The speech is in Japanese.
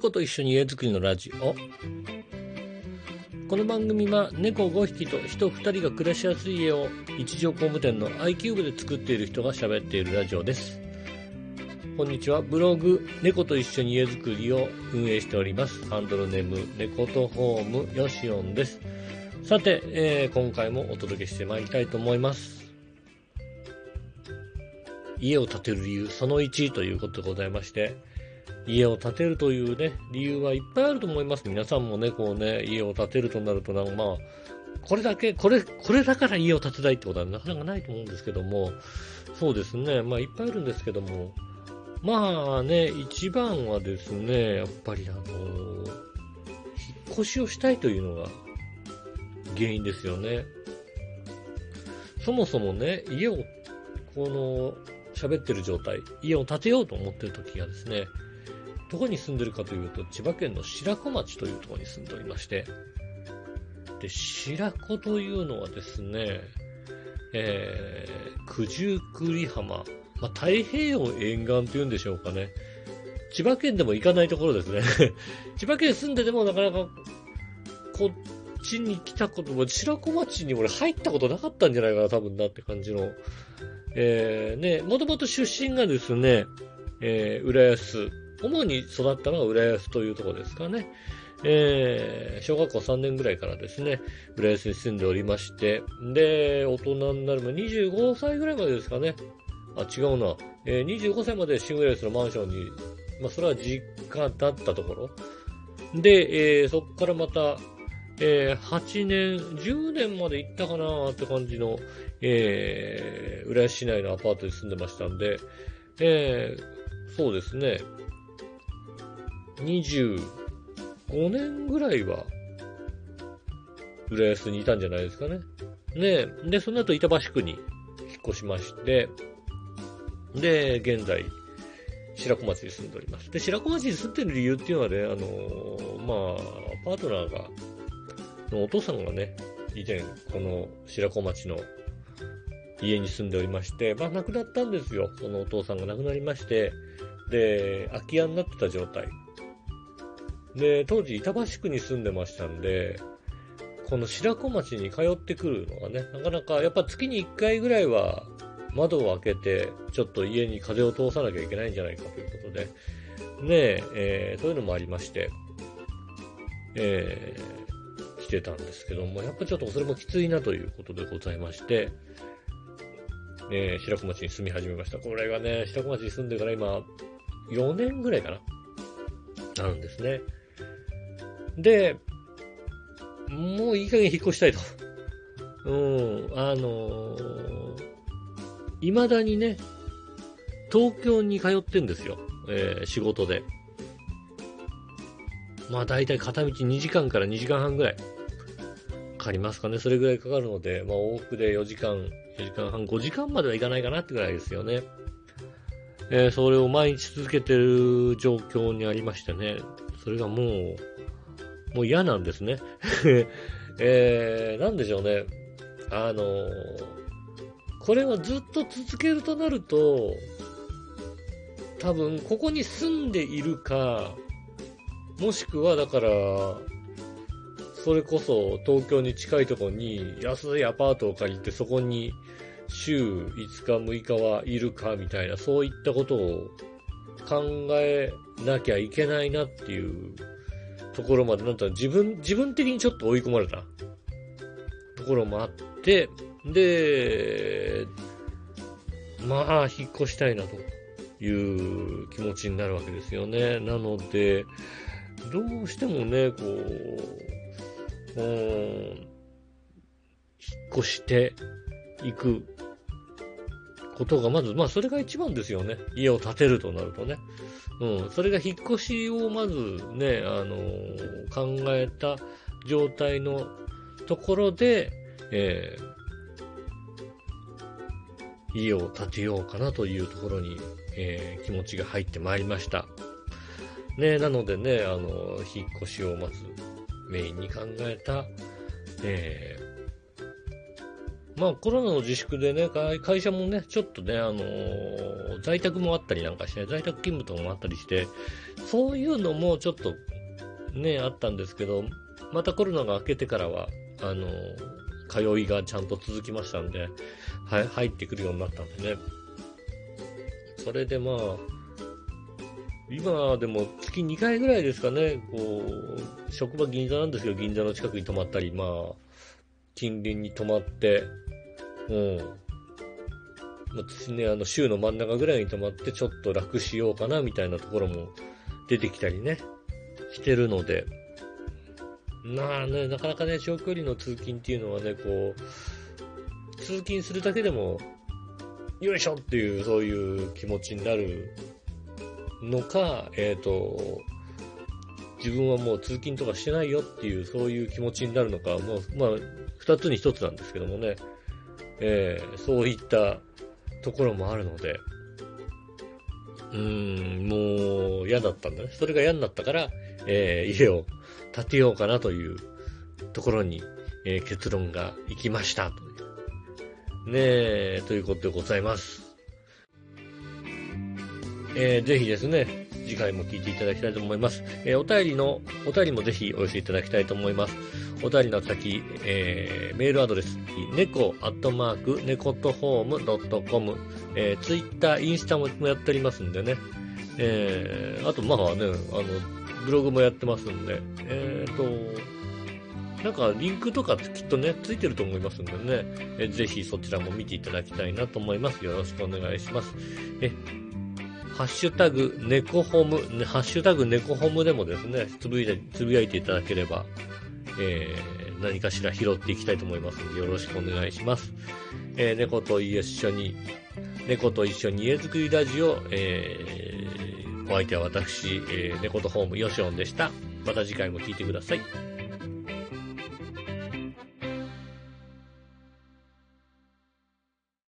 猫と一緒に家づくりのラジオ。この番組は猫5匹と人2人が暮らしやすい家を一条工務店の iCube で作っている人が喋っているラジオです。こんにちは。ブログ、猫と一緒に家づくりを運営しております。ハンドルネーム、猫とホーム、よしおんです。さて、えー、今回もお届けしてまいりたいと思います。家を建てる理由、その1ということでございまして、家を建てるというね、理由はいっぱいあると思います。皆さんもね、こうね、家を建てるとなると、なんかまあ、これだけ、これ、これだから家を建てたいってことはなかなかないと思うんですけども、そうですね、まあいっぱいあるんですけども、まあね、一番はですね、やっぱりあの、引っ越しをしたいというのが原因ですよね。そもそもね、家を、この、喋ってる状態、家を建てようと思ってる時がですね、どこに住んでるかというと、千葉県の白子町というところに住んでおりまして、で、白子というのはですね、えー、九十九里浜、まあ、太平洋沿岸っていうんでしょうかね。千葉県でも行かないところですね。千葉県住んでてもなかなか、こっちに来たことも、白子町に俺入ったことなかったんじゃないかな、多分なって感じの。えー、ね、もともと出身がですね、えー、浦安。主に育ったのが浦安というところですかね。えー、小学校3年ぐらいからですね、浦安に住んでおりまして、で、大人になるま25歳ぐらいまでですかね。あ、違うな。えー、25歳までシングレースのマンションに、まあ、それは実家だったところ。で、えー、そこからまた、えー、8年、10年まで行ったかなって感じの、えー、浦安市内のアパートに住んでましたんで、えー、そうですね。25年ぐらいは、浦安にいたんじゃないですかね。ねで、その後板橋区に引っ越しまして、で、現在、白子町に住んでおります。で、白子町に住んでる理由っていうのはね、あのー、まあ、パートナーが、のお父さんがね、以前、この白子町の家に住んでおりまして、まあ亡くなったんですよ。そのお父さんが亡くなりまして、で、空き家になってた状態。で、当時板橋区に住んでましたんで、この白子町に通ってくるのがね、なかなか、やっぱ月に1回ぐらいは窓を開けて、ちょっと家に風を通さなきゃいけないんじゃないかということで、ねえー、そういうのもありまして、えー、来てたんですけども、やっぱちょっとそれもきついなということでございまして、えー、白子町に住み始めました。これがね、白子町に住んでから今、4年ぐらいかななんですね。で、もういい加減引っ越したいと。うん、あのー、未だにね、東京に通ってんですよ。えー、仕事で。まあ大体片道2時間から2時間半ぐらいかかりますかね。それぐらいかかるので、まあ往復で4時間、4時間半、5時間まではいかないかなってぐらいですよね。えー、それを毎日続けてる状況にありましてね。それがもう、もう嫌なんですね。えー、なんでしょうね。あのー、これをずっと続けるとなると、多分、ここに住んでいるか、もしくは、だから、それこそ東京に近いところに安いアパートを借りてそこに週5日6日はいるかみたいなそういったことを考えなきゃいけないなっていうところまでなんと自分、自分的にちょっと追い込まれたところもあって、で、まあ、引っ越したいなという気持ちになるわけですよね。なので、どうしてもね、こう、うん、引っ越していくことがまず、まあそれが一番ですよね。家を建てるとなるとね。うん。それが引っ越しをまずね、あのー、考えた状態のところで、えー、家を建てようかなというところに、えー、気持ちが入ってまいりました。ね、なのでね、あの、引っ越しをまずメインに考えた、えー、まあコロナの自粛でね、会社もね、ちょっとね、あのー、在宅もあったりなんかして、在宅勤務とかもあったりして、そういうのもちょっとね、あったんですけど、またコロナが明けてからは、あのー、通いがちゃんと続きましたんで、はい、入ってくるようになったんでね。それでまあ、今でも月2回ぐらいですかね、こう、職場銀座なんですけど、銀座の近くに泊まったり、まあ、近隣に泊まって、うん。私ね、あの、週の真ん中ぐらいに泊まって、ちょっと楽しようかな、みたいなところも出てきたりね、してるので、まあね、なかなかね、長距離の通勤っていうのはね、こう、通勤するだけでも、よいしょっていう、そういう気持ちになるのか、えっ、ー、と、自分はもう通勤とかしてないよっていう、そういう気持ちになるのか、もう、まあ、二つに一つなんですけどもね、えー、そういったところもあるので、うーん、もう嫌だったんだね。それが嫌になったから、えー、家を建てようかなというところに、えー、結論が行きました。ねえ、ということでございます。えー、ぜひですね、次回も聞いていただきたいと思います。えー、お便りの、お便りもぜひお寄せいただきたいと思います。お便りの先、えー、メールアドレス、猫アットマーク、猫とホームドットコム、えー、ツイッター、インスタもやっておりますんでね。えー、あと、まあね、あの、ブログもやってますんで、えーと、なんかリンクとかきっとね、ついてると思いますんでね、えぜひそちらも見ていただきたいなと思います。よろしくお願いします。え、ハッシュタグ、猫ホム、ハッシュタグ、猫ホムでもですね、つぶやつぶやいていただければ、えー、何かしら拾っていきたいと思いますので、よろしくお願いします。えー、猫と一緒に、猫と一緒に家づくりラジオ、えー、お相手は私、えー、猫とホーム、ヨシオンでした。また次回も聞いてください。